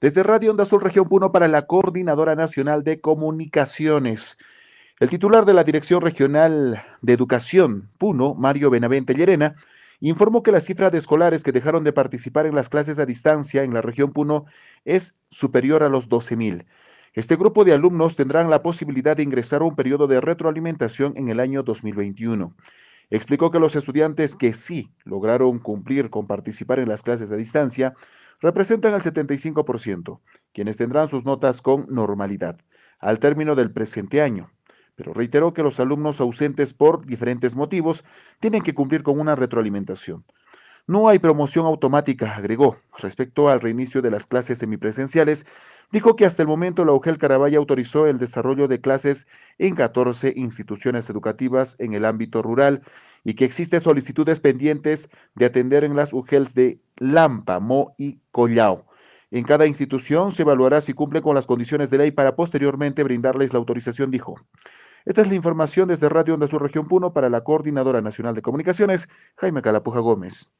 Desde Radio Onda Azul Región Puno para la Coordinadora Nacional de Comunicaciones. El titular de la Dirección Regional de Educación, Puno, Mario Benavente Llerena, informó que la cifra de escolares que dejaron de participar en las clases a distancia en la región Puno es superior a los 12.000. Este grupo de alumnos tendrán la posibilidad de ingresar a un periodo de retroalimentación en el año 2021. Explicó que los estudiantes que sí lograron cumplir con participar en las clases a distancia representan el 75%, quienes tendrán sus notas con normalidad al término del presente año. Pero reiteró que los alumnos ausentes por diferentes motivos tienen que cumplir con una retroalimentación. No hay promoción automática, agregó. Respecto al reinicio de las clases semipresenciales, dijo que hasta el momento la UGEL Carabaya autorizó el desarrollo de clases en 14 instituciones educativas en el ámbito rural y que existen solicitudes pendientes de atender en las UGELs de Lampa, Mo y Collao. En cada institución se evaluará si cumple con las condiciones de ley para posteriormente brindarles la autorización, dijo. Esta es la información desde Radio Onda Sur Región Puno para la Coordinadora Nacional de Comunicaciones, Jaime Calapuja Gómez.